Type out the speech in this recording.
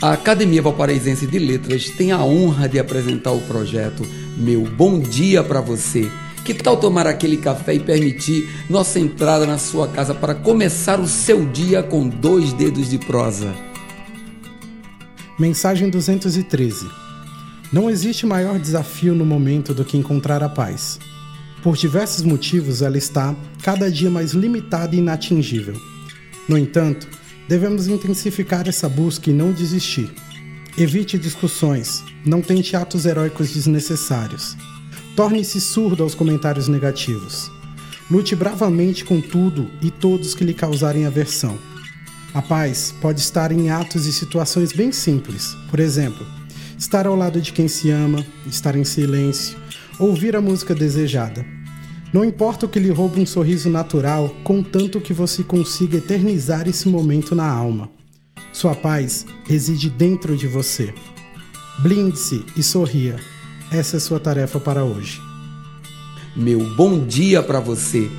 A Academia Valparaísense de Letras tem a honra de apresentar o projeto Meu Bom Dia para Você. Que tal tomar aquele café e permitir nossa entrada na sua casa para começar o seu dia com dois dedos de prosa? Mensagem 213. Não existe maior desafio no momento do que encontrar a paz. Por diversos motivos, ela está cada dia mais limitada e inatingível. No entanto, Devemos intensificar essa busca e não desistir. Evite discussões, não tente atos heróicos desnecessários. Torne-se surdo aos comentários negativos. Lute bravamente com tudo e todos que lhe causarem aversão. A paz pode estar em atos e situações bem simples. Por exemplo, estar ao lado de quem se ama, estar em silêncio, ouvir a música desejada. Não importa o que lhe rouba um sorriso natural, contanto que você consiga eternizar esse momento na alma. Sua paz reside dentro de você. Blinde-se e sorria. Essa é sua tarefa para hoje. Meu bom dia para você